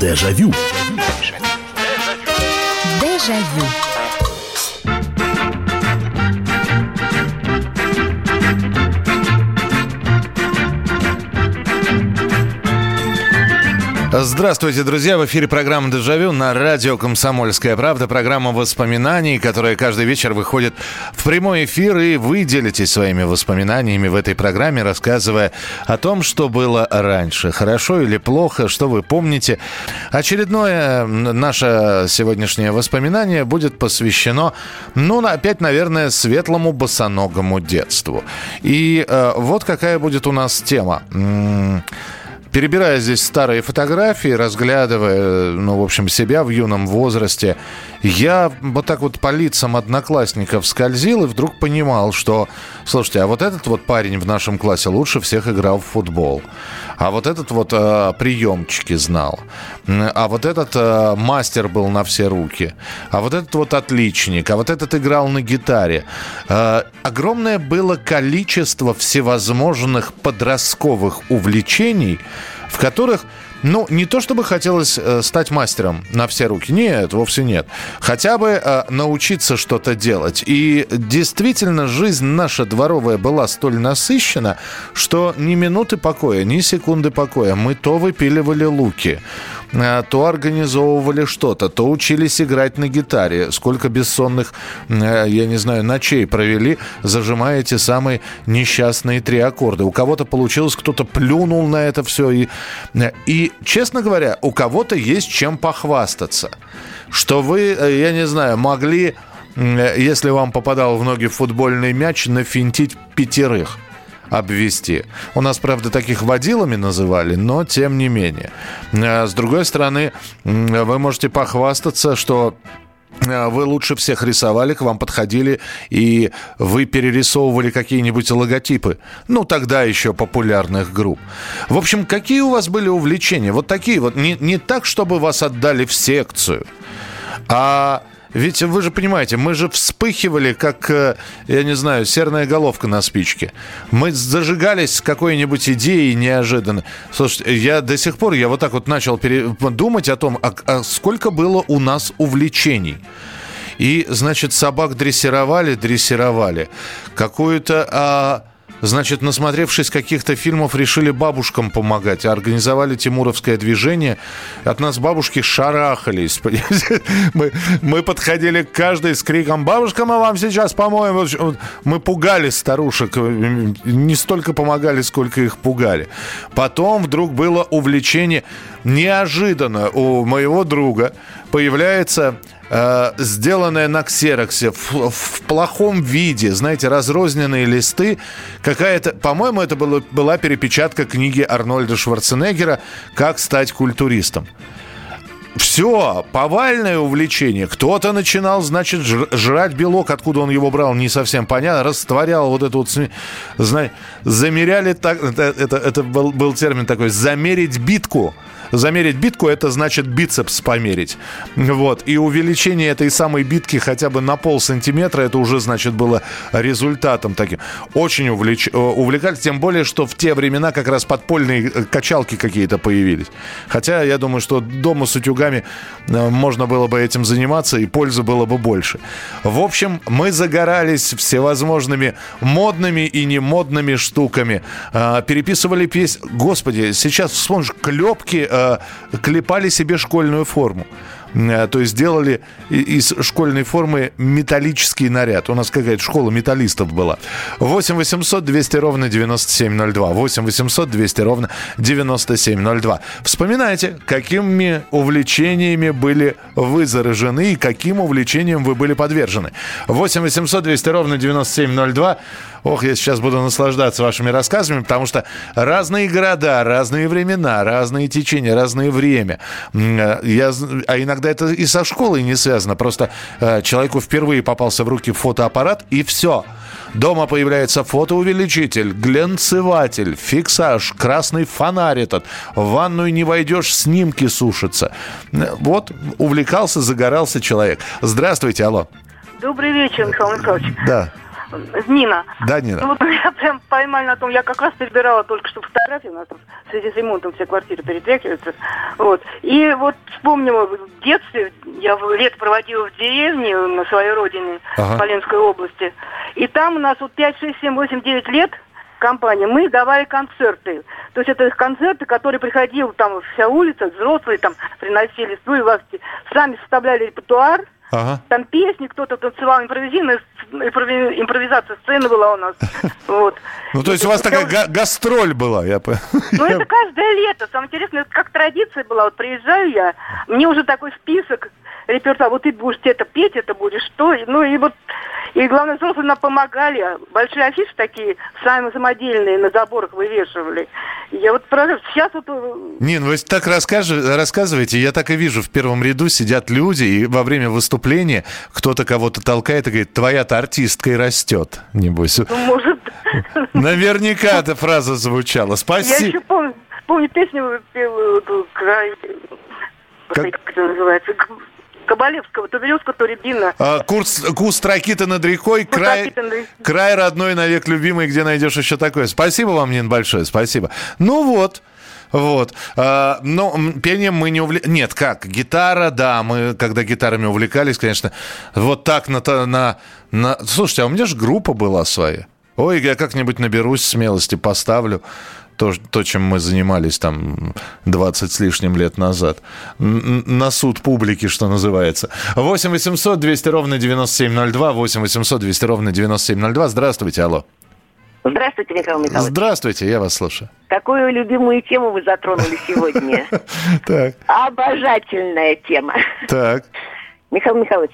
Дежавю. Дежавю. Здравствуйте, друзья! В эфире программа «Дежавю» на радио «Комсомольская правда». Программа воспоминаний, которая каждый вечер выходит в прямой эфир. И вы делитесь своими воспоминаниями в этой программе, рассказывая о том, что было раньше. Хорошо или плохо, что вы помните. Очередное наше сегодняшнее воспоминание будет посвящено, ну, опять, наверное, светлому босоногому детству. И э, вот какая будет у нас тема. Перебирая здесь старые фотографии, разглядывая, ну, в общем, себя в юном возрасте, я вот так вот по лицам одноклассников скользил и вдруг понимал, что, слушайте, а вот этот вот парень в нашем классе лучше всех играл в футбол. А вот этот вот э, приемчики знал. А вот этот э, мастер был на все руки. А вот этот вот отличник. А вот этот играл на гитаре. Э, огромное было количество всевозможных подростковых увлечений, в которых ну, не то чтобы хотелось э, стать мастером на все руки. Нет, вовсе нет. Хотя бы э, научиться что-то делать. И действительно, жизнь наша дворовая была столь насыщена, что ни минуты покоя, ни секунды покоя. Мы то выпиливали луки, то организовывали что-то, то учились играть на гитаре. Сколько бессонных, э, я не знаю, ночей провели, зажимая эти самые несчастные три аккорда. У кого-то получилось, кто-то плюнул на это все. И, э, и, честно говоря, у кого-то есть чем похвастаться. Что вы, я не знаю, могли, если вам попадал в ноги футбольный мяч, нафинтить пятерых – обвести. У нас, правда, таких водилами называли, но тем не менее. А с другой стороны, вы можете похвастаться, что а, вы лучше всех рисовали, к вам подходили, и вы перерисовывали какие-нибудь логотипы. Ну, тогда еще популярных групп. В общем, какие у вас были увлечения? Вот такие вот. Не, не так, чтобы вас отдали в секцию, а ведь вы же понимаете, мы же вспыхивали, как, э, я не знаю, серная головка на спичке. Мы зажигались с какой-нибудь идеей неожиданно. Слушайте, я до сих пор, я вот так вот начал думать о том, а, а сколько было у нас увлечений. И, значит, собак дрессировали, дрессировали. Какую-то... А Значит, насмотревшись каких-то фильмов, решили бабушкам помогать. Организовали Тимуровское движение. От нас бабушки шарахались. Мы, мы подходили к каждой с криком «Бабушка, мы вам сейчас помоем!» Мы пугали старушек. Не столько помогали, сколько их пугали. Потом вдруг было увлечение неожиданно у моего друга появляется э, сделанная на ксероксе в, в плохом виде, знаете, разрозненные листы. Какая-то, по-моему, это было, была перепечатка книги Арнольда Шварценеггера «Как стать культуристом». Все, повальное увлечение. Кто-то начинал, значит, жрать белок, откуда он его брал, не совсем понятно. Растворял вот эту вот... Знаете, замеряли так... Это, это, это был, был термин такой. Замерить битку замерить битку, это значит бицепс померить. Вот. И увеличение этой самой битки хотя бы на пол сантиметра, это уже, значит, было результатом таким. Очень увлеч... Э, увлекались, тем более, что в те времена как раз подпольные э, качалки какие-то появились. Хотя я думаю, что дома с утюгами э, можно было бы этим заниматься, и пользы было бы больше. В общем, мы загорались всевозможными модными и немодными штуками. Переписывали песни. Господи, сейчас вспомнишь, клепки э, клепали себе школьную форму. Э, то есть сделали из школьной формы металлический наряд. У нас какая-то школа металлистов была. 8 800 200 ровно 9702. 8 800 200 ровно 9702. Вспоминайте, какими увлечениями были вы заражены и каким увлечением вы были подвержены. 8 800 200 ровно 9702. Ох, я сейчас буду наслаждаться вашими рассказами, потому что разные города, разные времена, разные течения, разное время. Э, я, а иногда это и со школой не связано. Просто э, человеку впервые попался в руки фотоаппарат, и все. Дома появляется фотоувеличитель, глянцеватель, фиксаж, красный фонарь этот. В ванную не войдешь, снимки сушатся. Вот увлекался, загорался человек. Здравствуйте, алло. Добрый вечер, Михаил Михайлович. Да. Нина. Да, Нина. И вот меня прям поймали на том, я как раз перебирала только что фотографии, у нас там в связи с ремонтом все квартиры перетряхиваются. Вот. И вот вспомнила в детстве, я лето проводила в деревне на своей родине, Ага. в Поленской области. И там у нас вот 5, 6, 7, 8, 9 лет компания, мы давали концерты. То есть это концерты, которые приходил там вся улица, взрослые там приносили свои власти, сами составляли репертуар, Ага. там песни, кто-то танцевал, импровизийная с- импрови- импровизация сцены была у нас. Вот. Ну, то есть у вас такая га- гастроль была, я по- Ну, это каждое лето. Самое интересное, это как традиция была. Вот приезжаю я, мне уже такой список репертуар. Вот ты будешь это петь, это будешь что. Ну, и вот, и главное, взрослые нам помогали. Большие афиши такие, сами самодельные, на заборах вывешивали. Я вот поражаюсь. Сейчас вот... э, Нин, вы так расскажи- рассказываете, я так и вижу, в первом ряду сидят люди, и во время выступления кто-то кого-то толкает и говорит, твоя-то артистка и растет, небось. Ну, может... Наверняка эта фраза звучала. Я Спасибо. еще помню, помню песню край... Как? Как это называется? Кабалевского, то рябина. А, Курс, куст ракиты над рекой, Куст край, ракиты над край родной, навек любимый, где найдешь еще такое. Спасибо вам, Нин, большое, спасибо. Ну вот, вот. А, но м, пением мы не увлекались. Нет, как, гитара, да, мы когда гитарами увлекались, конечно, вот так на... на, на... Слушайте, а у меня же группа была своя. Ой, я как-нибудь наберусь смелости, поставлю то, то, чем мы занимались там 20 с лишним лет назад. На суд публики, что называется. 8 800 200 ровно 9702, 8 800 200 ровно 9702. Здравствуйте, алло. Здравствуйте, Михаил Михайлович. Здравствуйте, я вас слушаю. Какую любимую тему вы затронули сегодня? Так, Обожательная тема. так. Михаил Михайлович,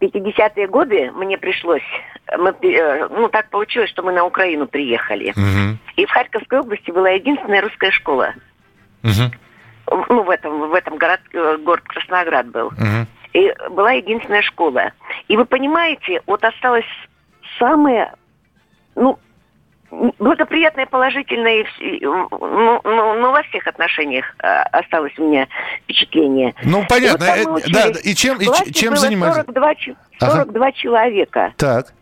50-е годы мне пришлось, мы, э, ну так получилось, что мы на Украину приехали. Мгм, И в Харьковской области была единственная русская школа. мгм, Ну, в этом, в этом город, э, город Красноград был. мгм. И была единственная школа. И вы понимаете, вот осталось самое, ну, благоприятное, положительное, ну, ну, ну, во всех отношениях а, осталось у меня впечатление. Ну, понятно. И вот э, да, и чем, и чем занимались? 42, ч- Ага. 42 человека. Так.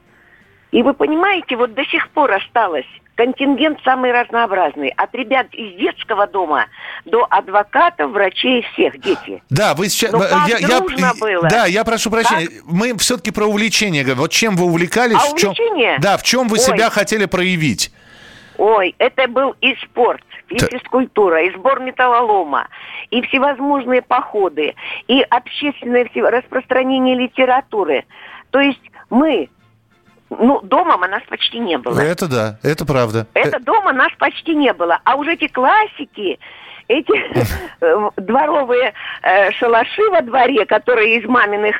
И вы понимаете, вот до сих пор осталось контингент самый разнообразный. От ребят из детского дома до адвокатов, врачей, всех дети. Да, вы сейчас... Ну, как я, я- было. Да, я прошу прощения. Мы все-таки про увлечение говорим. Вот чем вы увлекались? А в чем, увлечение? Да, в чем вы Ой. себя хотели проявить? Ой, это был и спорт, и физкультура, и сбор металлолома, и всевозможные походы, и общественное распространение литературы. То есть мы, ну, дома нас почти не было. Это да, это правда. Это дома нас почти не было. А уже эти классики, эти э, дворовые э, шалаши во дворе, которые из маминых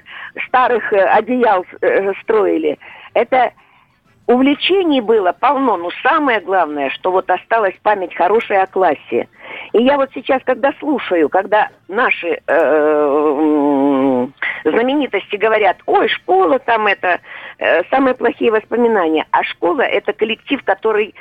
старых э, одеял э, строили, это увлечений было полно. Но самое главное, что вот осталась память хорошая о классе. И я вот сейчас, когда слушаю, когда наши э, знаменитости говорят, ой, школа там это, э, самые плохие воспоминания. А школа это коллектив, который,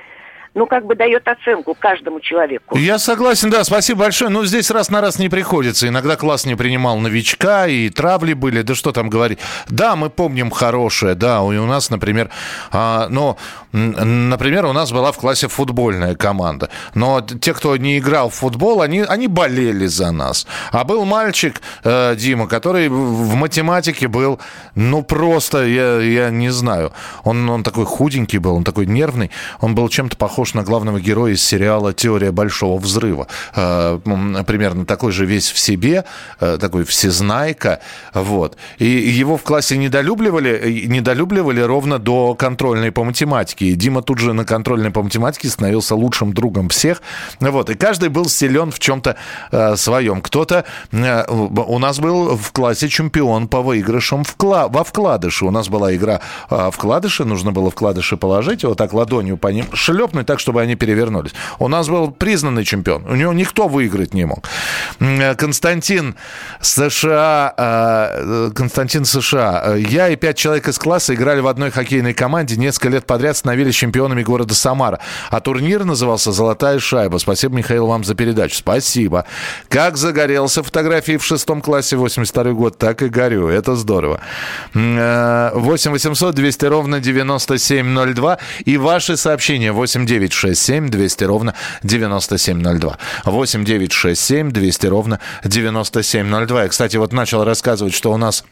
ну, как бы дает оценку каждому человеку. Я согласен, да, спасибо большое. Но здесь раз на раз не приходится. Иногда класс не принимал новичка, и травли были, да что там говорить. Да, мы помним хорошее, да, и у нас, например, а, но, например, у нас была в классе футбольная команда. Но те, кто не играл в футбол, они, они болели за нас. А был мальчик, э, Дима, который в математике был, ну, просто, я, я не знаю. Он, он такой худенький был, он такой нервный. Он был чем-то похож на главного героя из сериала «Теория большого взрыва». Э, примерно такой же весь в себе, э, такой всезнайка. Вот. И его в классе недолюбливали, э, недолюбливали ровно до контрольной по математике. И Дима тут же на контрольной по математике становился лучшим другом всех. Вот. И каждый был силен в чем-то своем. Кто-то... у нас был в классе чемпион по выигрышам вкла- во вкладыши. У нас была игра вкладыши, нужно было вкладыши положить, вот так ладонью по ним шлепнуть так, чтобы они перевернулись. У нас был признанный чемпион. У него никто выиграть не мог. Константин США, э, Константин США. Я и пять человек из класса играли в одной хоккейной команде. Несколько лет подряд становились чемпионами города Самара. А турнир назывался «Золотая шайба». Спасибо, Михаил, вам за передачу. Спасибо. Как загорелся фотографии в шестом классе, 82 год, так и горю. Это здорово. 8 800 200 ровно 9702. И ваши сообщения 8 9 6 7 200 ровно 9702. 8 9 6 7 200 ровно 9702. Я, кстати, вот начал рассказывать, что у нас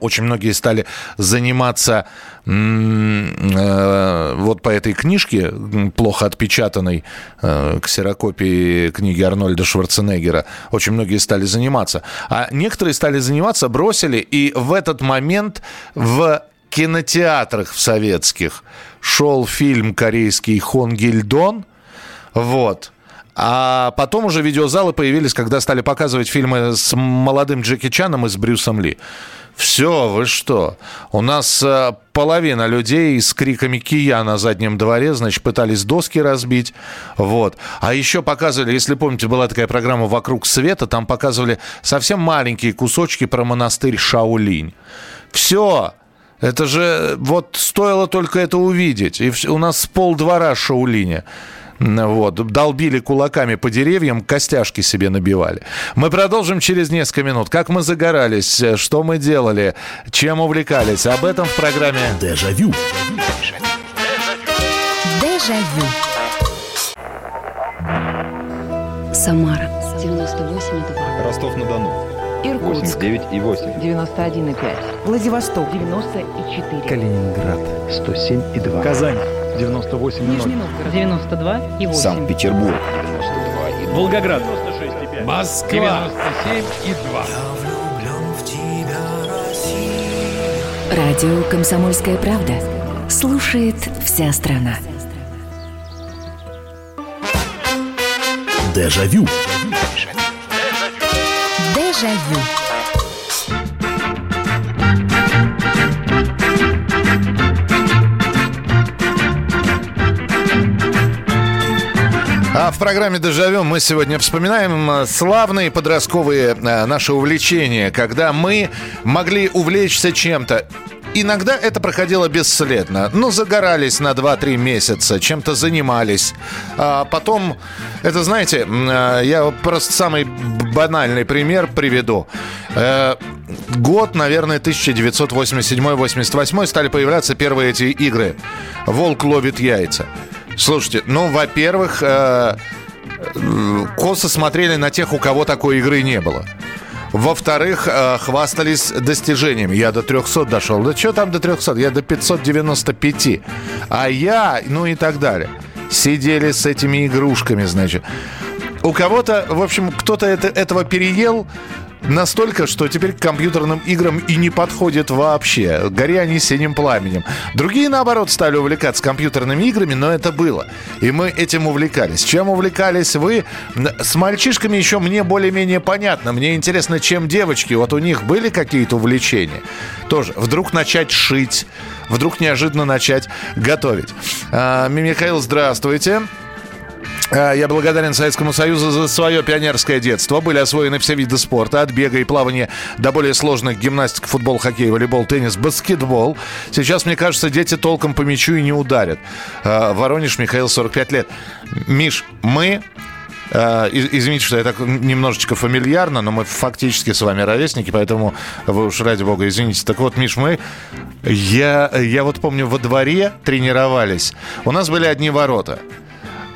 очень многие стали заниматься э, вот по этой книжке, плохо отпечатанной э, ксерокопии книги Арнольда Шварценеггера, очень многие стали заниматься. А некоторые стали заниматься, бросили, и в этот момент в кинотеатрах в советских шел фильм корейский «Хонгильдон», вот – а потом уже видеозалы появились, когда стали показывать фильмы с молодым Джеки Чаном и с Брюсом Ли. Все, вы что? У нас э, половина людей с криками «Кия» на заднем дворе, значит, пытались доски разбить. Вот. А еще показывали, если помните, была такая программа «Вокруг света», там показывали совсем маленькие кусочки про монастырь Шаолинь. Все, это же вот стоило только это увидеть. И у нас пол двора Шаулиня. Вот, долбили кулаками по деревьям, костяшки себе набивали. Мы продолжим через несколько минут. Как мы загорались, что мы делали, чем увлекались. Об этом в программе «Дежавю». Дежавю. Самара. 98,2. Ростов-на-Дону. Иркутск. 89 и 8. 91,5. Владивосток. 94. Калининград. 107 и 2. Казань. 98 Нижний Новгород. 92 и 8. Санкт-Петербург. 92 и 2. Волгоград. 96 и 5. Москва. 97 и 2. Радио «Комсомольская правда». Слушает вся страна. Дежавю. Дежавю. А в программе «Дежавю» мы сегодня вспоминаем э, славные подростковые э, наши увлечения, когда мы могли увлечься чем-то Иногда это проходило бесследно. Ну, загорались на 2-3 месяца, чем-то занимались. А потом, это знаете, э, я просто самый банальный пример приведу. Год, наверное, 1987-88 стали появляться первые эти игры. «Волк ловит яйца». Слушайте, ну, во-первых, э, косо смотрели на тех, у кого такой игры не было. Во-вторых, э, хвастались достижениями. Я до 300 дошел. Да что там до 300? Я до 595. А я, ну и так далее. Сидели с этими игрушками, значит. У кого-то, в общем, кто-то это, этого переел, Настолько, что теперь к компьютерным играм и не подходит вообще. Гори они синим пламенем. Другие, наоборот, стали увлекаться компьютерными играми, но это было. И мы этим увлекались. Чем увлекались вы? С мальчишками еще мне более-менее понятно. Мне интересно, чем девочки. Вот у них были какие-то увлечения? Тоже. Вдруг начать шить. Вдруг неожиданно начать готовить. А, Михаил, здравствуйте. Э, я благодарен Советскому Союзу за свое пионерское детство. Были освоены все виды спорта, от бега и плавания до более сложных гимнастик, футбол, хоккей, волейбол, теннис, баскетбол. Сейчас, мне кажется, дети толком по мячу и не ударят. Э, Воронеж, Михаил, 45 лет. Миш, мы э, Извините, что я так немножечко фамильярно, но мы фактически с вами ровесники, поэтому вы уж ради бога извините. Так вот, Миш, мы... Я, я вот помню, во дворе тренировались. У нас были одни ворота.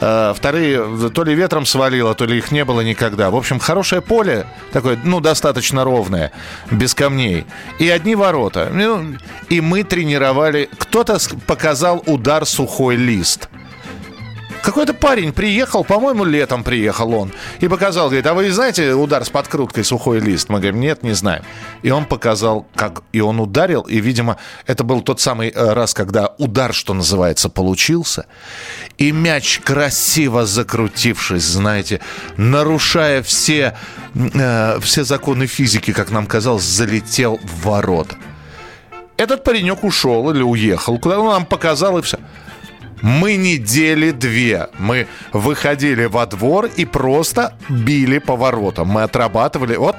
Э, вторые то ли ветром свалило, то ли их не было никогда. В общем, хорошее поле, такое, ну, достаточно ровное, без камней. И одни ворота. Ну, и мы тренировали. Кто-то показал удар сухой лист. Какой-то парень приехал, по-моему, летом приехал он, и показал, говорит, а вы знаете удар с подкруткой сухой лист? Мы говорим, нет, не знаем. И он показал, как и он ударил, и, видимо, это был тот самый э, раз, когда удар, что называется, получился, и мяч, красиво закрутившись, знаете, нарушая все, э, все законы физики, как нам казалось, залетел в ворота. Этот паренек ушел или уехал, куда он нам показал, и все. Мы недели две. Мы выходили во двор и просто били по воротам. Мы отрабатывали. Вот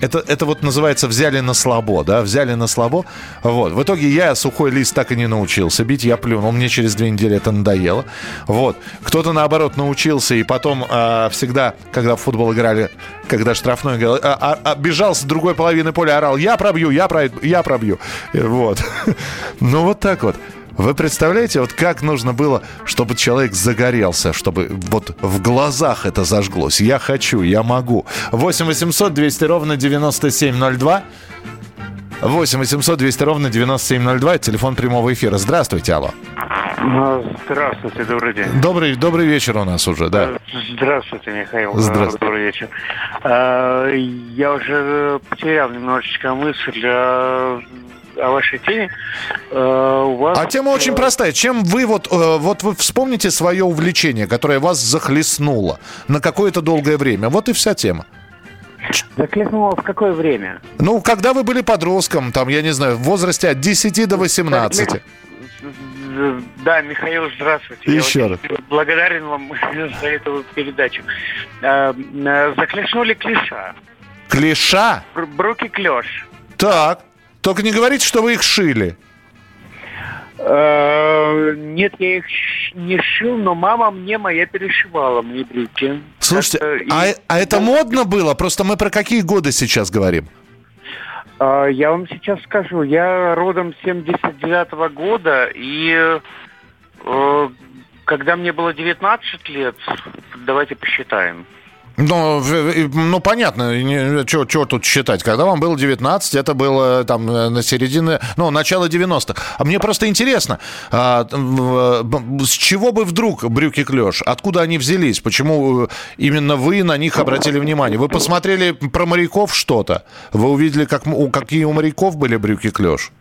это, это вот называется взяли на слабо, да, взяли на слабо. Вот. В итоге я сухой лист так и не научился бить. Я плюнул. Мне через две недели это надоело. Вот. Кто-то, наоборот, научился и потом а, всегда, когда в футбол играли, когда штрафной а, а, а, бежал с другой половины поля, орал, я пробью, я, про, я пробью. Вот. Ну, вот так вот. Вы представляете, вот как нужно было, чтобы человек загорелся, чтобы вот в глазах это зажглось. Я хочу, я могу. 8 800 200 ровно 9702. 8 800 200 ровно 9702. Телефон прямого эфира. Здравствуйте, алло. Ну, Здравствуйте, добрый день. Добрый, добрый вечер у нас уже, да. Здравствуйте, Михаил. Здравствуйте. Добрый вечер. А, Я уже потерял немножечко мысль о вашей теме. А, У вас... А тема очень простая. Чем вы вот, э, вот вы вспомните свое увлечение, которое вас захлестнуло на какое-то долгое время. Вот и вся тема. Захлестнуло в какое время? Ну, когда вы были подростком, там, я не знаю, в возрасте от 10 до 18. Да, Михаил, здравствуйте. Еще Я раз. благодарен вам за эту передачу. А, а, Захлестнули клеша. Клеша? Бр- Бруки клеш. Так. Только не говорите, что вы их шили. Э, Нет, я их не шил, но мама мне моя перешивала мне брюки. Слушайте, Так, э, и- а, а это модно было? Просто мы про какие годы сейчас говорим? А, Я вам сейчас скажу, я родом 79 года, и э, когда мне было 19 лет, давайте посчитаем. Ну, ну понятно, что тут считать. Когда вам было 19, это было там э, на середине, ну, начало 90-х. А мне просто интересно, а, с чего бы вдруг брюки клеш? Откуда они взялись? Почему э, именно вы на них обратили внимание? Вы посмотрели про моряков что-то? Вы увидели, как, какие у моряков были брюки клеш?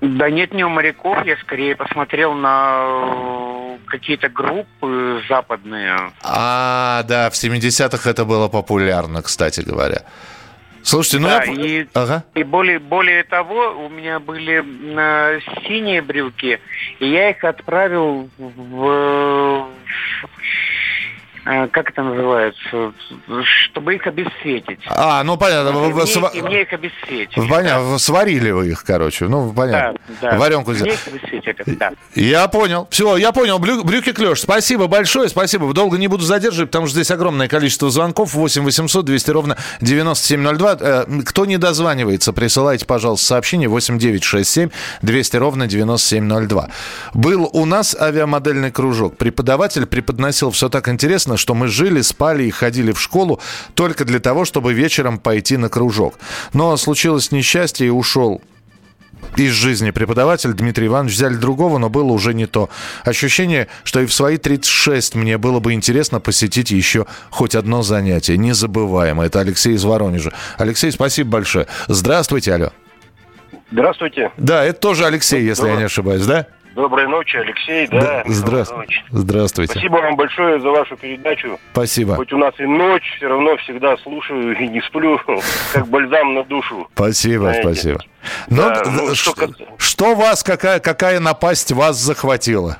Да нет, не у моряков, я скорее посмотрел на э, какие-то группы западные. А, да, в 70-х это было популярно, кстати говоря. Слушайте, ну Да, я... и, Ага. и более, более того, у меня были э, синие брюки, и я их отправил в... э, как это называется? Чтобы их обесцветить. А, ну понятно. И мне, сва- и мне их обесцветить. Понятно, сварили вы их, короче. Ну, Да, понятно. да. Варенку Мне сделали. их обесцветили, да. Я понял. Все, я понял. Брю- брюки клеш. Спасибо большое, спасибо. Долго не буду задерживать, потому что здесь огромное количество звонков. 8 800 200 ровно 9702. Э, Кто не дозванивается, присылайте, пожалуйста, сообщение 8 967 200 ровно 9702. Был у нас авиамодельный кружок. Преподаватель преподносил все так интересно, что мы жили, спали и ходили в школу только для того, чтобы вечером пойти на кружок. Но случилось несчастье и ушел из жизни преподаватель Дмитрий Иванович взяли другого, но было уже не то. Ощущение, что и в свои 36 мне было бы интересно посетить еще хоть одно занятие. Незабываемо. Это Алексей из Воронежа. Алексей, спасибо большое. Здравствуйте, алло. Здравствуйте. Да, это тоже Алексей, если я не ошибаюсь, да? Доброй ночи, Алексей. Да, Михаил Здра- Иванович. Здравствуйте. Спасибо вам большое за вашу передачу. Спасибо. Хоть у нас и ночь, все равно всегда слушаю и не сплю, как бальзам на душу. Спасибо, Знаете. спасибо. Ну, Да, ну, что что, кас- вас, какая, какая напасть вас захватила?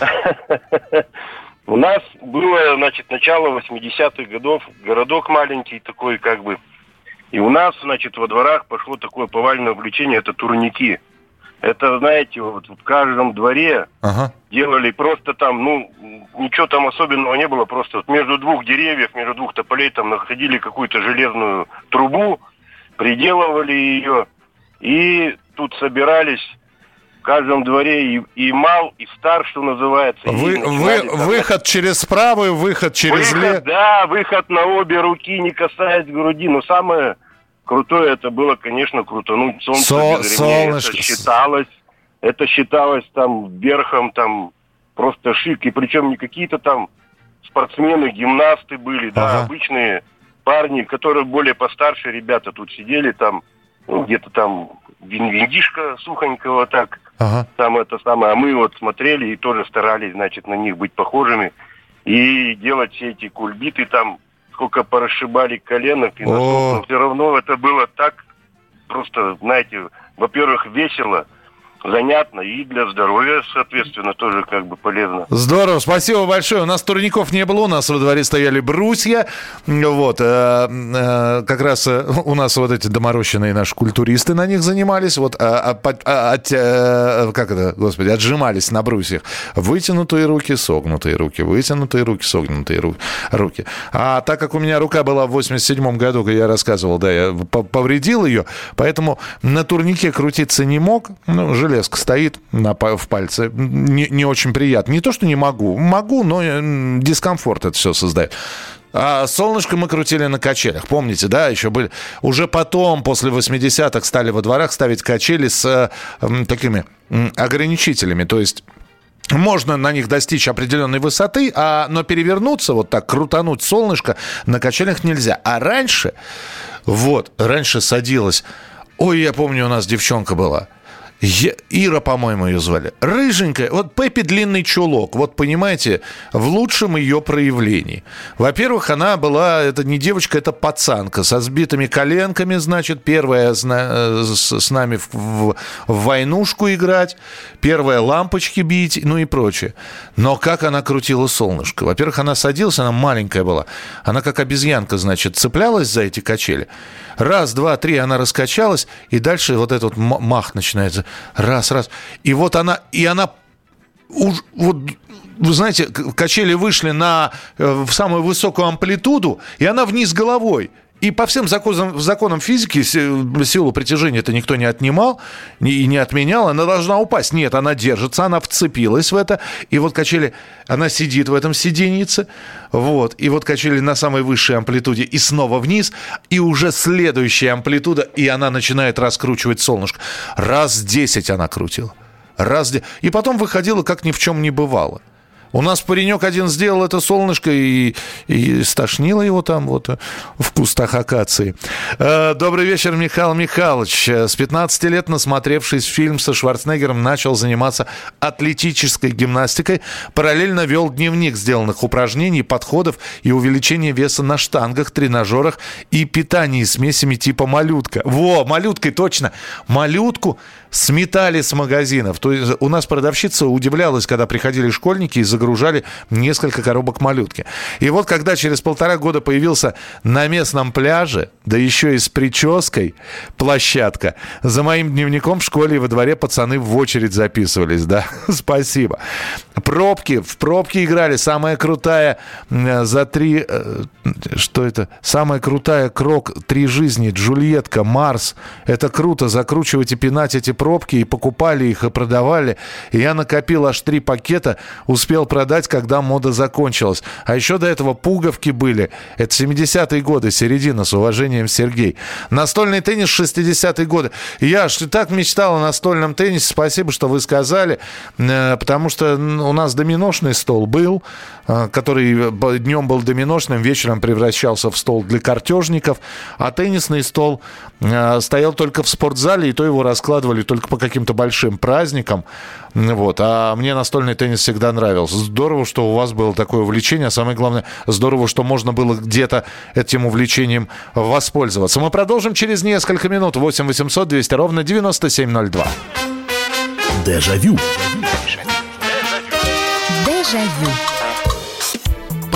У нас было, значит, начало 80-х годов, городок маленький такой, как бы. И у нас, значит, во дворах пошло такое повальное увлечение, это турники. Это, знаете, вот в каждом дворе Ага. делали просто там, ну, ничего там особенного не было, просто вот между двух деревьев, между двух тополей там находили какую-то железную трубу, приделывали ее, и тут собирались в каждом дворе и, и мал, и стар, что называется. Вы, вы, там- выход через правый, выход через Выход, лев. да, выход на обе руки, не касаясь груди. Но самое крутое это было, конечно, крутануть солнце Со- без ремней. солнышко. Это считалось, это считалось там верхом, там просто шик. И причем не какие-то там спортсмены, гимнасты были, да, Ага. обычные парни, которые более постарше ребята тут сидели там, ну, где-то там вин- виндишка сухонького так, Ага. там это самое, а мы вот смотрели и тоже старались, значит, на них быть похожими и делать все эти кульбиты там, сколько порасшибали коленок и носок, О. но все равно это было так просто, знаете, во-первых, весело, занятно и для здоровья, соответственно, тоже как бы полезно. Здорово, спасибо большое. У нас турников не было, у нас во дворе стояли брусья. Вот, э, э, как раз э, у нас вот эти доморощенные наши культуристы на них занимались. Вот, а, а, а, от, э, как это, господи, отжимались на брусьях. Вытянутые руки, согнутые руки, вытянутые руки, согнутые ру- руки. А так как у меня рука была в 87 году, как я рассказывал, да, я по- повредил ее, поэтому на турнике крутиться не мог. Ну, железка стоит на, в пальце. Не, не очень приятно. Не то, что не могу. Могу, но э, дискомфорт это все создает. А солнышко мы крутили на качелях. Помните, да, еще были... Уже потом, после 80-х, стали во дворах ставить качели с э, такими м, ограничителями. То есть можно на них достичь определенной высоты, а, но перевернуться, вот так, крутануть солнышко на качелях нельзя. А раньше, вот, раньше садилась... Ой, я помню, у нас девчонка была. Ира, по-моему, ее звали. Рыженькая. Вот Пеппи длинный чулок. Вот, понимаете, в лучшем ее проявлении. Во-первых, она была, это не девочка, это пацанка со сбитыми коленками, значит, первая э, с, нами в войнушку играть, первая лампочки бить, ну и прочее. Но как она крутила солнышко? Во-первых, она садилась, она маленькая была. Она как обезьянка, значит, цеплялась за эти качели. Раз, два, три, она раскачалась, и дальше вот этот мах начинается. Раз, раз. И вот она, и она уж, вот, вы знаете, качели вышли на э, в самую высокую амплитуду, и она вниз головой. И по всем законам, законам физики си- силу притяжения это никто не отнимал ни- и не отменял. Она должна упасть. Нет, она держится, она вцепилась в это. И вот качели, она сидит в этом сиденьице. Вот. И вот качели на самой высшей амплитуде и снова вниз. И уже следующая амплитуда, и она начинает раскручивать солнышко. Раз 10 она крутила. Раз, де- и потом выходила, как ни в чем не бывало. У нас паренек один сделал это солнышко и, и стошнило его там вот в кустах акации. Э, Добрый вечер, Михаил Михайлович. С 15 лет, насмотревшись фильм со Шварценеггером, начал заниматься атлетической гимнастикой. Параллельно вел дневник сделанных упражнений, подходов и увеличения веса на штангах, тренажерах и питании смесями типа малютка. Во, малюткой точно. Малютку сметали с магазинов. То есть у нас продавщица удивлялась, когда приходили школьники и загружали несколько коробок малютки. И вот когда через полтора года появился на местном пляже, да еще и с прической, площадка, за моим дневником в школе и во дворе пацаны в очередь записывались, да, спасибо. Пробки, в пробки играли, самая крутая м, за три, э, что это, самая крутая крок «Три жизни», Джульетка, Марс, это круто, закручивать и пинать эти пробки, и покупали их, и продавали. И я накопил аж три пакета, успел продать, когда мода закончилась. А еще до этого пуговки были. Это 70-е годы, середина, с уважением, Сергей. Настольный теннис 60-е годы. Я аж так мечтал о настольном теннисе, спасибо, что вы сказали, э, потому что у нас доминошный стол был, э, который днем был доминошным, вечером превращался в стол для картежников, а теннисный стол э, стоял только в спортзале, и то его раскладывали только по каким-то большим праздникам. Вот. А мне настольный теннис всегда нравился. Здорово, что у вас было такое увлечение, а самое главное, здорово, что можно было где-то этим увлечением воспользоваться. Мы продолжим через несколько минут. 8 800 200 ровно 9702. Дежавю. Дежавю.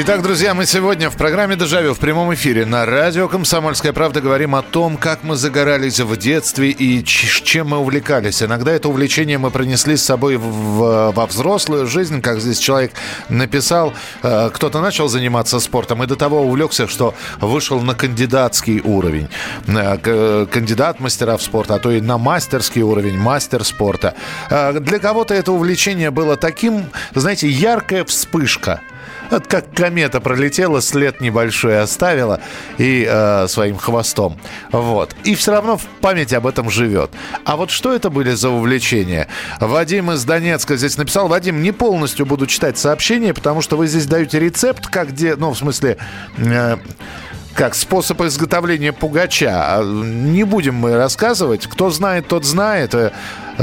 Итак, друзья, мы сегодня в программе «Дежавю» в прямом эфире на радио «Комсомольская правда» говорим о том, как мы загорались в детстве и чем мы увлекались. Иногда это увлечение мы пронесли с собой в- в- во взрослую жизнь, как здесь человек написал. Э, Кто-то начал заниматься спортом и до того увлекся, что вышел на кандидатский уровень. Э, Кандидат в спорт, а то и на мастерский уровень, мастер спорта. Э, Для кого-то это увлечение было таким, знаете, яркая вспышка – Вот как комета пролетела, след небольшой оставила и э, своим хвостом. Вот. И все равно в памяти об этом живет. А вот что это были за увлечения? Вадим из Донецка здесь написал. Вадим, не полностью буду читать сообщение, потому что вы здесь даете рецепт, как где, ну, в смысле... Э, как способ изготовления пугача. А, Не будем мы рассказывать. Кто знает, тот знает.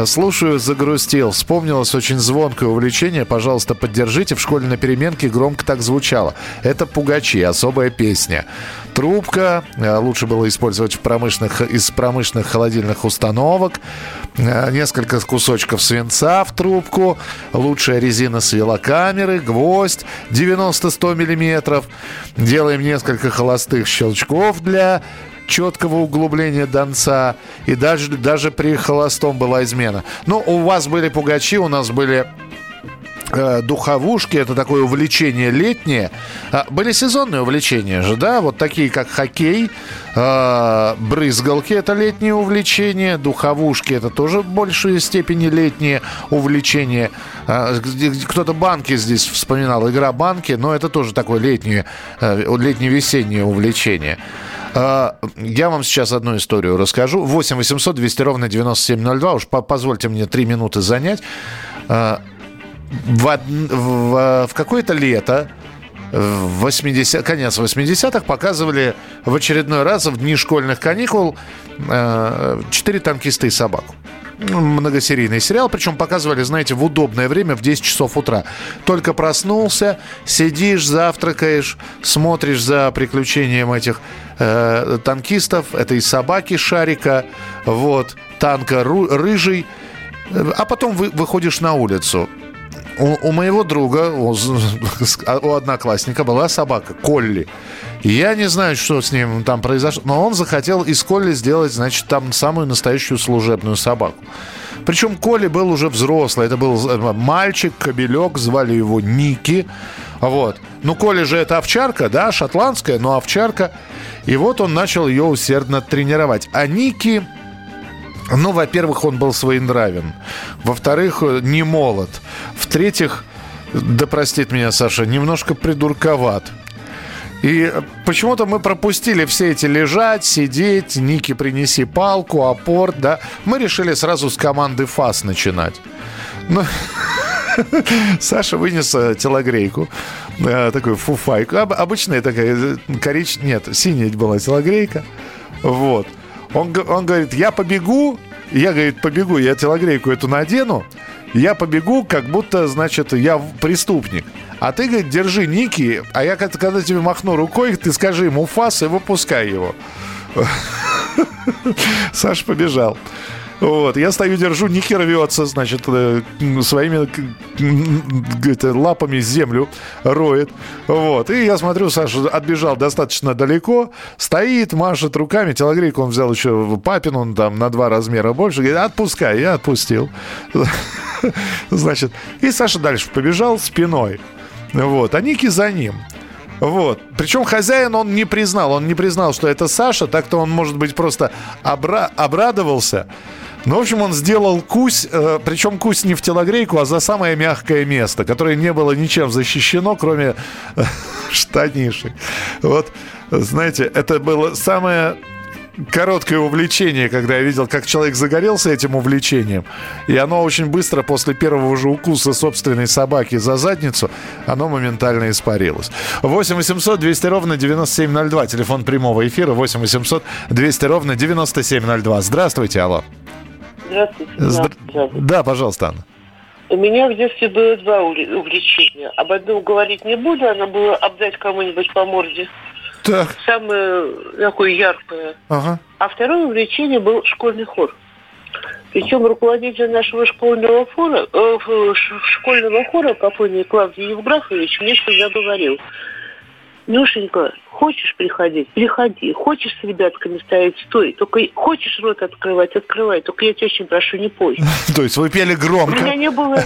Слушаю, загрустил. Вспомнилось очень звонкое увлечение. Пожалуйста, поддержите. В школе на переменке громко так звучало. Это пугачи, особая песня. Трубка. э, Лучше было использовать в промышленных, из промышленных холодильных установок. Э, Несколько кусочков свинца в трубку. Лучшая резина с велокамеры. Гвоздь 90-100 миллиметров. Делаем несколько холостых щелчков для четкого углубления донца. И даже, даже при холостом была измена. Ну, у вас были пугачи, у нас были духовушки, это такое увлечение летнее. А, были сезонные увлечения же, да, вот такие как хоккей, э, брызгалки это летнее увлечение, духовушки это тоже в большей степени летнее увлечение. А, Кто-то банки здесь вспоминал, игра банки, но это тоже такое летнее, э, летнее-весеннее увлечение. А, Я вам сейчас одну историю расскажу. 8 800 200 ровно 9702. Уж по- позвольте мне три минуты занять. В, в- в какое-то лето, в 80, конец 80-х, показывали в очередной раз в дни школьных каникул э, «Четыре танкиста и собаку». Многосерийный сериал, причем показывали, знаете, в удобное время, в 10 часов утра. Только проснулся, сидишь, завтракаешь, смотришь за приключением этих э, танкистов, этой собаки Шарика, вот, танка ру- рыжий, Э, а потом вы, выходишь на улицу. У, у моего друга, у, з- у одноклассника была собака Колли. Я не знаю, что с ним там произошло, но он захотел из Колли сделать, значит, там самую настоящую служебную собаку. Причем Колли был уже взрослый. Это был э, мальчик, кобелек, звали его Ники. Вот. Ну, Колли же это овчарка, да, шотландская, но овчарка. И вот он начал ее усердно тренировать. А Ники... Ну, во-первых, он был своенравен. Во-вторых, э, не молод. В-третьих, да простит меня Саша, немножко придурковат. И э, почему-то мы пропустили все эти лежать, сидеть, Ники, принеси палку, опорт, да. Мы решили сразу с команды ФАС начинать. Ну, Саша вынес э, телогрейку, такую фуфайку. Об- обычная такая, корич... нет, синяя была телогрейка. Вот. Он, он говорит, я побегу, я, говорит, побегу, я телогрейку эту надену, я побегу, как будто, значит, я преступник. А ты, говорит, держи Ники, а я когда тебе махну рукой, ты скажи ему фас и выпускай его. Саша побежал. Вот, я стою, держу, Ники рвется, значит, э, своими лапами землю роет. Вот, и я смотрю, Саша отбежал достаточно далеко, стоит, машет руками, телогрейку он взял еще папину, он там на два размера больше, говорит, отпускай, я отпустил. Значит, и Саша дальше побежал спиной. Вот, а Ники за ним. Вот. Причем хозяин он не признал. Он не признал, что это Саша. Так-то он, может быть, просто обра- обрадовался. Ну, в общем, он сделал кусь, э, причем кусь не в телогрейку, а за самое мягкое место, которое не было ничем защищено, кроме штанишек. Вот, знаете, это было самое короткое увлечение, когда я видел, как человек загорелся этим увлечением. И оно очень быстро после первого же укуса собственной собаки за задницу, оно моментально испарилось. 8 800 200 ровно 9702. Телефон прямого эфира 8 800 200 ровно 9702. Здравствуйте, алло. Здравствуйте. Здра-. Да, пожалуйста, Анна. У меня в детстве было два увле- увлечения. Об одном говорить не буду, оно было обдать кому-нибудь по морде. Так. Самое такое яркое. Ага. А второе увлечение был школьный хор. Причем руководитель нашего школьного хора, э, школьного хора, покойный Клавдий Евграфович, мне всегда говорил, Нюшенька, хочешь приходить? Приходи. Хочешь с ребятками стоять? Стой. Только хочешь рот открывать? Открывай. Только я тебя очень прошу, не пой. То есть вы пели У громко. меня не было,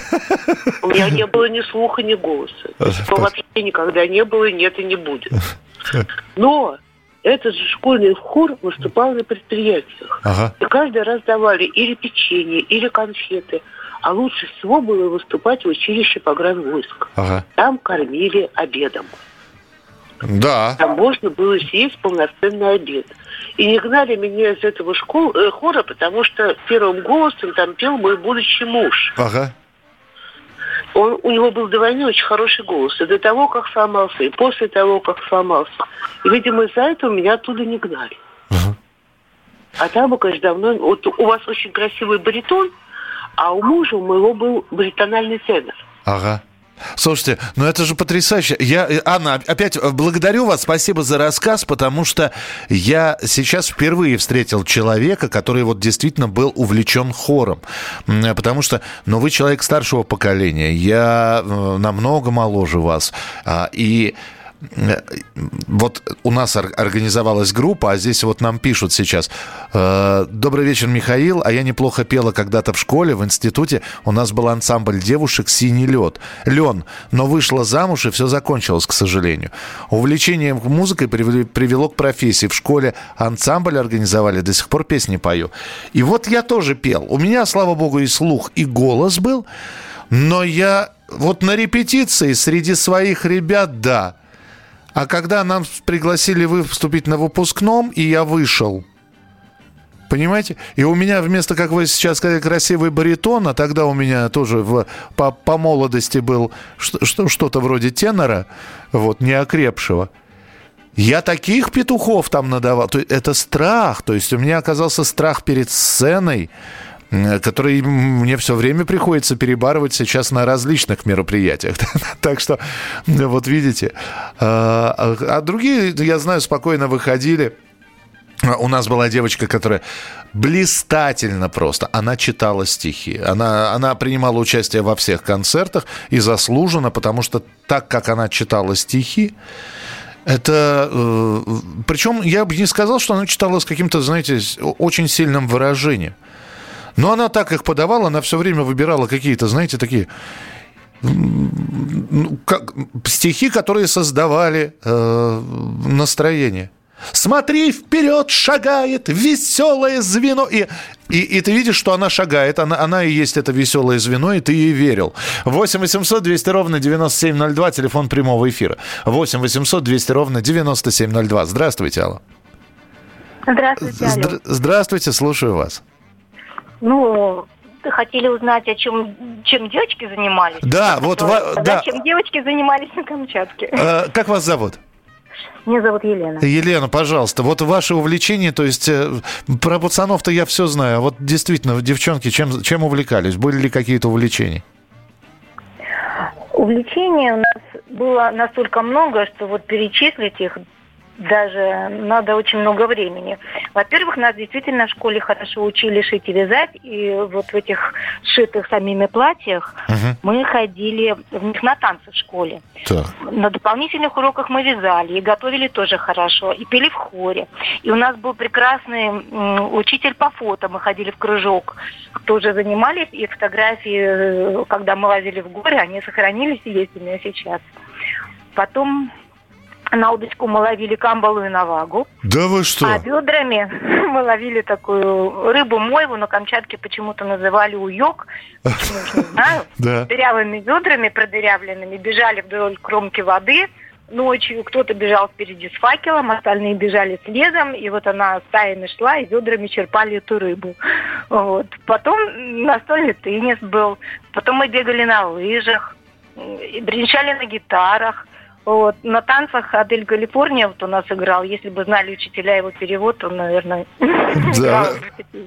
у меня не было ни слуха, ни голоса. Вообще никогда не было, нет и не будет. Но этот же школьный хор выступал на предприятиях. Ага. И каждый раз давали или печенье, или конфеты. А лучше всего было выступать в училище погранвойск. Ага. Там кормили обедом. Да. Там можно было съесть полноценный обед. И не гнали меня из этого школ, э, хора, потому что первым голосом там пел мой будущий муж. Ага. Он, у него был до войны очень хороший голос. И до того, как сломался, и после того, как сломался. И, видимо, из-за этого меня оттуда не гнали. А там, конечно, давно... Вот у вас очень красивый баритон, а у мужа у моего был баритональный тенор. Ага. Слушайте, ну это же потрясающе. Я, э, Анна, опять благодарю вас, спасибо за рассказ, потому что я сейчас впервые встретил человека, который вот действительно был увлечен хором. М, Потому что, ну, вы человек старшего поколения, я э, намного моложе вас. А, И э, вот у нас ор- организовалась группа, а здесь вот нам пишут сейчас. э, Добрый вечер, Михаил. А я неплохо пела когда-то в школе, в институте. У нас был ансамбль девушек «Синий лед». Лен, но вышла замуж, и все закончилось, к сожалению. Увлечение музыкой привело к профессии. В школе ансамбль организовали, до сих пор песни пою. И вот я тоже пел. У меня, слава богу, и слух, и голос был. Но я вот на репетиции среди своих ребят, да, а когда нам пригласили выступить на выпускном, и я вышел, понимаете? И у меня вместо, как вы сейчас сказали, красивый баритон, а тогда у меня тоже в, по, по молодости был что- что- что-то вроде тенора, вот, неокрепшего. Я таких петухов там надавал. Это страх. То есть у меня оказался страх перед сценой, который мне все время приходится перебарывать сейчас на различных мероприятиях. Так что, э, вот видите. А а другие, я знаю, спокойно выходили. У нас была девочка, которая блистательно просто. Она читала стихи. Она, она принимала участие во всех концертах и заслуженно, потому что так, как она читала стихи, это... э, причем я бы не сказал, что она читала с каким-то, знаете, очень сильным выражением. Но она так их подавала, она все время выбирала какие-то, знаете, такие ну, как, стихи, которые создавали э, настроение. Смотри, вперед шагает веселое звено. И, и, и ты видишь, что она шагает, она, она и есть это веселое звено, и ты ей верил. 8 800 200 ровно 9702, телефон прямого эфира. 8 800 200 ровно 9702. Здравствуйте, Алла. Здравствуйте, алло. Здра- Здравствуйте, слушаю вас. Ну, хотели узнать, о чем, чем девочки занимались? Да, вот, ва- Тогда да. чем девочки занимались на Камчатке? Э, как вас зовут? Меня зовут Елена. Елена, пожалуйста, вот ваше увлечение, то есть э, про пацанов-то я все знаю, а вот действительно, девчонки, чем, чем увлекались? Были ли какие-то увлечения? Увлечений у нас было настолько много, что вот перечислить их даже надо очень много времени. Во-первых, нас действительно в школе хорошо учили шить и вязать, и вот в этих сшитых самими платьях мы ходили в них на танцы в школе. Так. На дополнительных уроках мы вязали и готовили тоже хорошо, и пели в хоре. И у нас был прекрасный учитель по фото, мы ходили в кружок, тоже занимались, и фотографии, э, когда мы лазили в горы, они сохранились и есть у меня сейчас. Потом на удочку мы ловили камбалу и навагу. Да вы что? А бедрами мы ловили такую рыбу мойву, на Камчатке почему-то называли уёк. Почему, уж не знаю. Да. С дырявыми бедрами, продырявленными, бежали вдоль кромки воды. Ночью кто-то бежал впереди с факелом, остальные бежали следом, и вот она стаями шла, и бедрами черпали эту рыбу. Вот. Потом настольный теннис был, потом мы бегали на лыжах, и бренчали на гитарах. Вот. На танцах Адель Калифорния вот у нас играл. Если бы знали учителя его перевод, он, наверное, Да,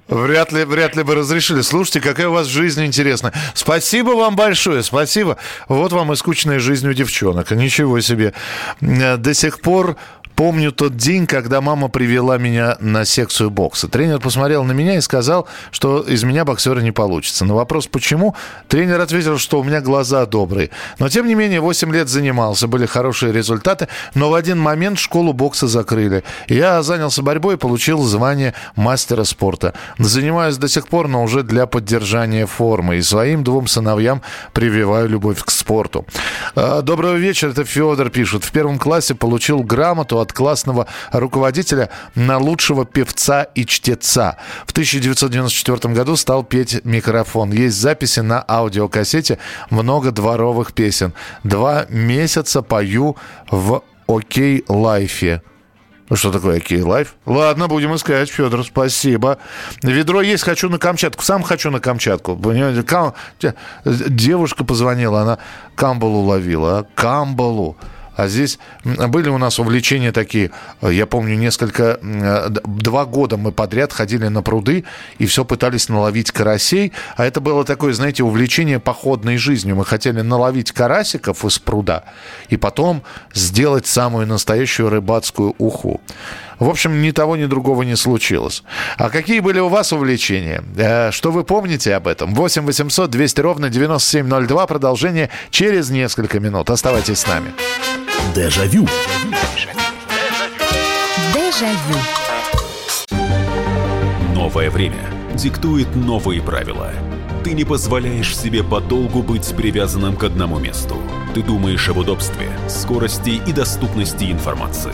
вряд ли, вряд ли бы разрешили. Слушайте, какая у вас жизнь интересная. Спасибо вам большое, спасибо. Вот вам и скучная жизнь у девчонок. Ничего себе. Э, До сих пор помню тот день, когда мама привела меня на секцию бокса. Тренер посмотрел на меня и сказал, что из меня боксера не получится. На вопрос, почему, тренер ответил, что у меня глаза добрые. Но, тем не менее, 8 лет занимался, были хорошие результаты, но в один момент школу бокса закрыли. Я занялся борьбой и получил звание мастера спорта. Занимаюсь до сих пор, но уже для поддержания формы. И своим двум сыновьям прививаю любовь к спорту. А, Доброго вечера, это Федор пишет. В первом классе получил грамоту от классного руководителя на лучшего певца и чтеца. В 1994 году стал петь микрофон. Есть записи на аудиокассете много дворовых песен. Два месяца пою в «OK Live» е. Ну, что такое OK Live? Ладно, будем искать, Федор, спасибо. Ведро есть, хочу на Камчатку. Сам хочу на Камчатку. Кам... Девушка позвонила, она Камбалу ловила. а? Камбалу. А здесь были у нас увлечения такие. Я помню, несколько... Два года мы подряд ходили на пруды и все пытались наловить карасей. А это было такое, знаете, увлечение походной жизнью. Мы хотели наловить карасиков из пруда и потом сделать самую настоящую рыбацкую уху. В общем, ни того, ни другого не случилось. А какие были у вас увлечения? Э, Что вы помните об этом? 8 800 200 ровно 9702. Продолжение через несколько минут. Оставайтесь с нами. Дежавю. Дежавю. Новое время диктует новые правила. Ты не позволяешь себе подолгу быть привязанным к одному месту. Ты думаешь об удобстве, скорости и доступности информации.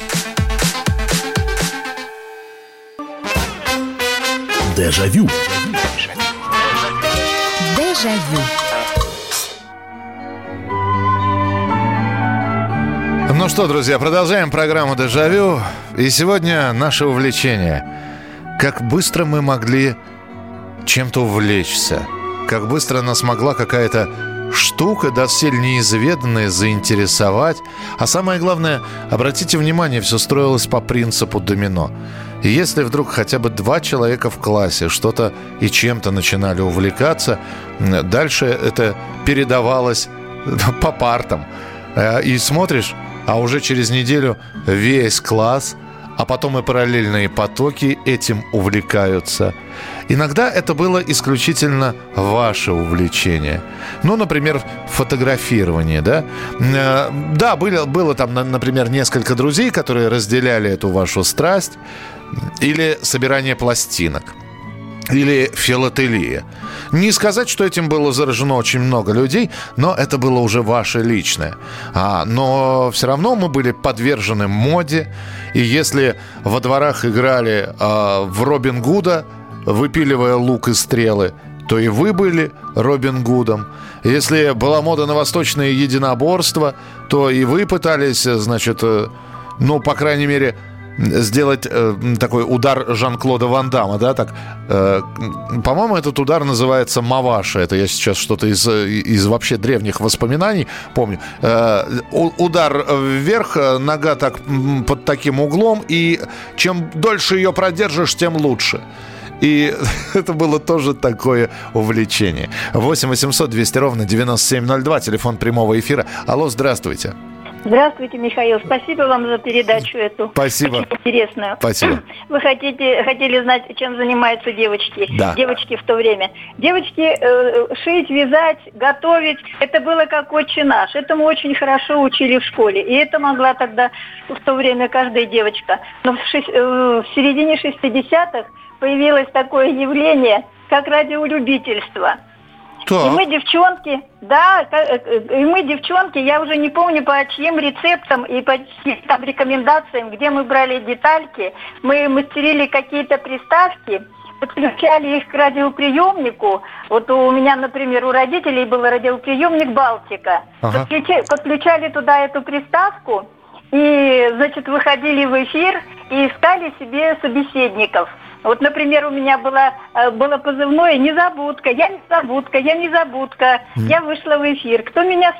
Дежавю. Дежавю. Ну что, друзья, продолжаем программу «Дежавю». И сегодня наше увлечение. Как быстро мы могли чем-то увлечься. Как быстро нас могла какая-то штука, досель неизведанная, заинтересовать. А самое главное, обратите внимание, все строилось по принципу домино. И если вдруг хотя бы два человека в классе что-то и чем-то начинали увлекаться, дальше это передавалось по партам. Э, И смотришь, а уже через неделю весь класс, а потом и параллельные потоки этим увлекаются. Иногда это было исключительно ваше увлечение. Ну, например, фотографирование, да? Э, Да, было, было там, на- например, несколько друзей, которые разделяли эту вашу страсть. Или собирание пластинок или филателия. Не сказать, что этим было заражено очень много людей, но это было уже ваше личное. А, но все равно мы были подвержены моде, и если во дворах играли а, в Робин Гуда, выпиливая лук и стрелы, то и вы были Робин Гудом. Если была мода на восточное единоборство, то и вы пытались, значит, э, ну, по крайней мере, сделать э, такой удар Жан-Клода Ван Дамма, да, так. э, по-моему, этот удар называется Маваша. Это я сейчас что-то из, э, из вообще древних воспоминаний помню. Э, удар вверх, э, нога так под таким углом, и чем дольше ее продержишь, тем лучше. И это было тоже такое увлечение. 8 800 200 ровно 9702, телефон прямого эфира. Алло, здравствуйте. Здравствуйте, Михаил. Спасибо вам за передачу эту. Спасибо. Очень интересную. Спасибо. Вы хотите, хотели знать, чем занимаются девочки? Да. Девочки в то время. Девочки э, шить, вязать, готовить. Это было как отче наш. Этому очень хорошо учили в школе. И это могла тогда в то время каждая девочка. Но в, шесть- э, в середине 60-х появилось такое явление, как радиолюбительство. И мы, девчонки, да, э, э, и мы, девчонки, я уже не помню по чьим рецептам и по чьим там рекомендациям, где мы брали детальки, мы мастерили какие-то приставки, подключали их к радиоприемнику. Вот у меня, например, у родителей был радиоприемник «Балтика». Ага. Подключи- подключали туда эту приставку и, значит, выходили в эфир и искали себе собеседников. Вот, например, у меня была, э, было позывное «Незабудка», «Я незабудка», «Я незабудка», «Я вышла в эфир». Кто меня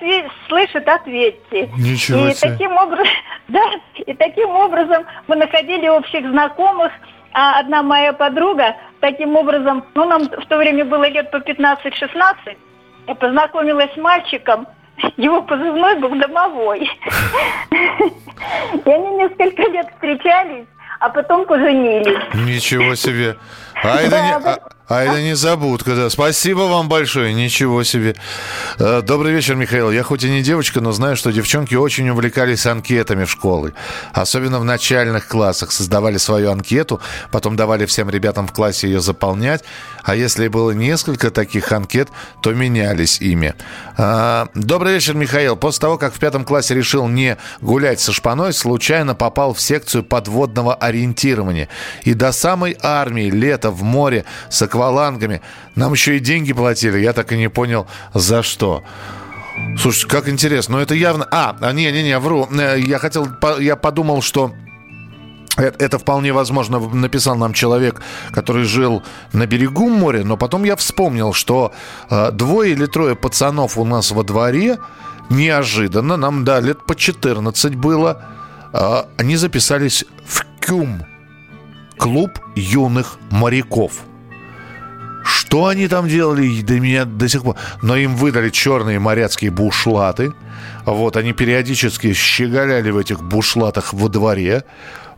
слышит, ответьте. Ничего и себе. таким образом, да, и таким образом мы находили общих знакомых. А одна моя подруга, таким образом, ну, нам в то время было лет по 15-16, я познакомилась с мальчиком, его позывной был домовой. И они несколько лет встречались, а потом поженились. Ничего себе. А это, не, а, а это незабудка, да. Спасибо вам большое, ничего себе. Э, Добрый вечер, Михаил. Я хоть и не девочка, но знаю, что девчонки очень увлекались анкетами в школы. Особенно в начальных классах. Создавали свою анкету, потом давали всем ребятам в классе ее заполнять. А если было несколько таких анкет, то менялись ими. А, Добрый вечер, Михаил. После того, как в пятом классе решил не гулять со шпаной, случайно попал в секцию подводного ориентирования. И до самой армии лето в море с аквалангами. Нам еще и деньги платили. Я так и не понял, за что. Слушай, как интересно. Но это явно... А, не-не-не, вру. Э, Я хотел... Я подумал, что... Это вполне возможно написал нам человек, который жил на берегу моря, но потом я вспомнил, что э, двое или трое пацанов у нас во дворе неожиданно, нам да, лет по 14 было, э, они записались в КЮМ, клуб юных моряков. Что они там делали, до меня до сих пор... Но им выдали черные моряцкие бушлаты. Вот, они периодически щеголяли в этих бушлатах во дворе.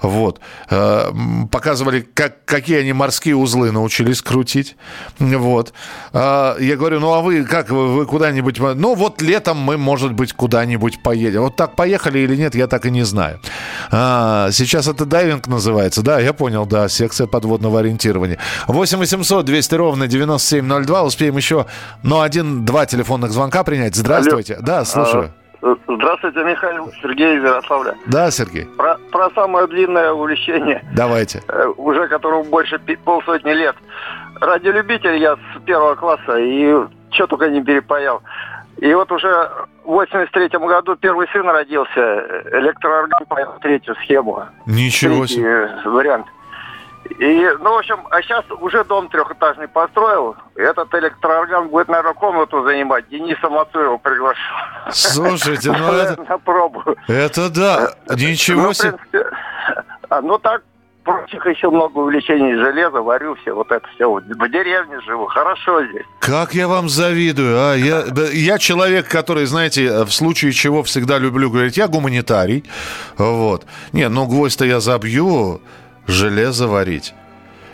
Вот. Э, Показывали, как, какие они морские узлы научились крутить. Вот. Э, Я говорю, ну а вы как, вы, куда-нибудь... Ну вот летом мы, может быть, куда-нибудь поедем. Вот так поехали или нет, я так и не знаю. А, Сейчас это дайвинг называется. Да, я понял, да, секция подводного ориентирования. 8 800 200 ровно 9702. Успеем еще, ну, один-два телефонных звонка принять. Здравствуйте. Да, слушаю. Здравствуйте, Михаил Сергей из Ярославля. Да, Сергей. Про, про самое длинное увлечение, Давайте. э, уже которому больше полсотни лет. Радиолюбитель я с первого класса и что только не перепаял. И вот уже в 83 году первый сын родился, э, электроорган понял третью схему. Ничего себе. э, вариант. И, ну, в общем, а сейчас уже дом трехэтажный построил. Этот электроорган будет, наверное, комнату занимать. Дениса Мацуева приглашал. Слушайте, ну это... На пробу. Это да, ничего Ну, себе. а, ну так, прочих еще много увлечений. Железо, варю все, вот это все. В деревне живу, хорошо здесь. Как я вам завидую, а? Я, да, я человек, который, знаете, в случае чего всегда люблю говорить, я гуманитарий, вот. Не, ну гвоздь-то я забью, железо варить.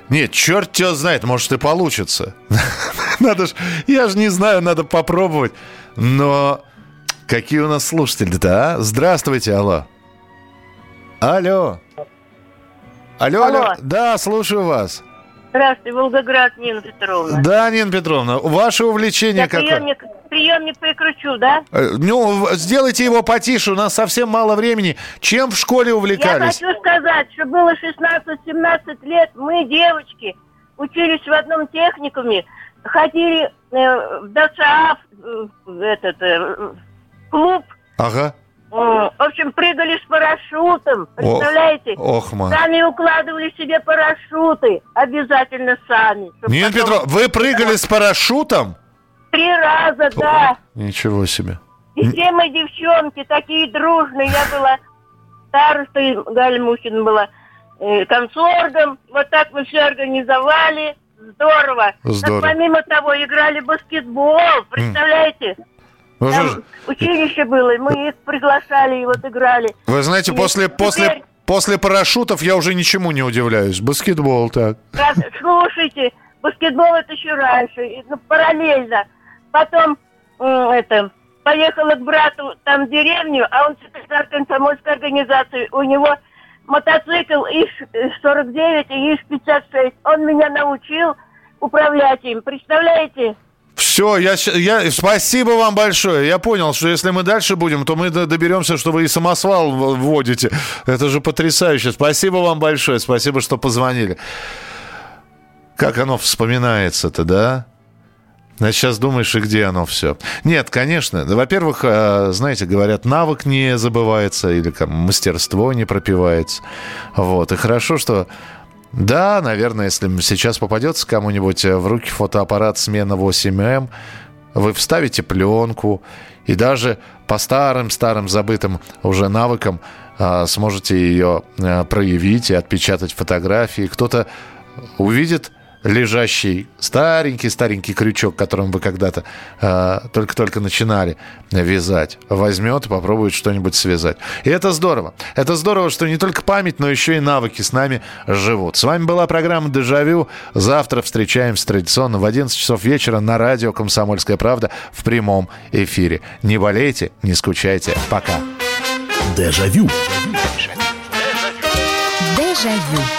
Нет, черт тебя знает, может и получится. Надо ж, я же не знаю, надо попробовать. Но какие у нас слушатели-то, а? Здравствуйте, алло. Алло. Алло, алло. Алло. Да, слушаю вас. Здравствуйте, Волгоград, Нина Петровна. Да, Нина Петровна, ваше увлечение Я какое? приемник, приемник прикручу, да? Э, Ну, сделайте его потише, у нас совсем мало времени. Чем в школе Я увлекались? хочу сказать, что было 16-17 лет, мы, девочки, учились в одном техникуме, ходили э, в ДОСААФ, э, в этот, э, клуб, Ага. В общем, прыгали с парашютом, представляете? ох, ма. Сами укладывали себе парашюты, обязательно сами. Нина потом- Петровна, вы прыгали с парашютом? Три раза, да. Ничего себе. И все мы девчонки такие дружные. Я была старостой, Галя Мухина была э, комсоргом. Вот так мы все организовали. Здорово. Здорово. Так, помимо того, играли в баскетбол. Представляете? Ну, Там ж, училище было, и мы их приглашали и вот играли. Вы знаете, И после, теперь- после, после парашютов я уже ничему не удивляюсь. Баскетбол, так. Раз- слушайте, баскетбол это еще раньше, ну, параллельно. Потом это поехала к брату там в деревню, а он секретарь комсомольской организации. У него мотоцикл ИШ-49 и ИШ-56. Он меня научил управлять им. Представляете? Все, я, я, спасибо вам большое. Я понял, что если мы дальше будем, то мы доберемся, что вы и самосвал вводите. Это же потрясающе. Спасибо вам большое. Спасибо, что позвонили. Как оно вспоминается-то, да? А сейчас думаешь, и где оно все? Нет, конечно. Во-первых, э, знаете, говорят, навык не забывается или как, мастерство не пропивается. Вот. И хорошо, что да, наверное, если сейчас попадется кому-нибудь э, в руки фотоаппарат смена 8М, вы вставите пленку и даже по старым-старым забытым уже навыкам а, сможете ее а, проявить и отпечатать фотографии. Кто-то увидит лежащий старенький-старенький крючок, которым вы когда-то э, только-только начинали вязать, возьмет и попробует что-нибудь связать. И это здорово. Это здорово, что не только память, но еще и навыки с нами живут. С вами была программа «Дежавю». Завтра встречаемся традиционно в 11 часов вечера на радио «Комсомольская правда» в прямом эфире. Не болейте, не скучайте. Пока. Дежавю. Дежавю. Челябинск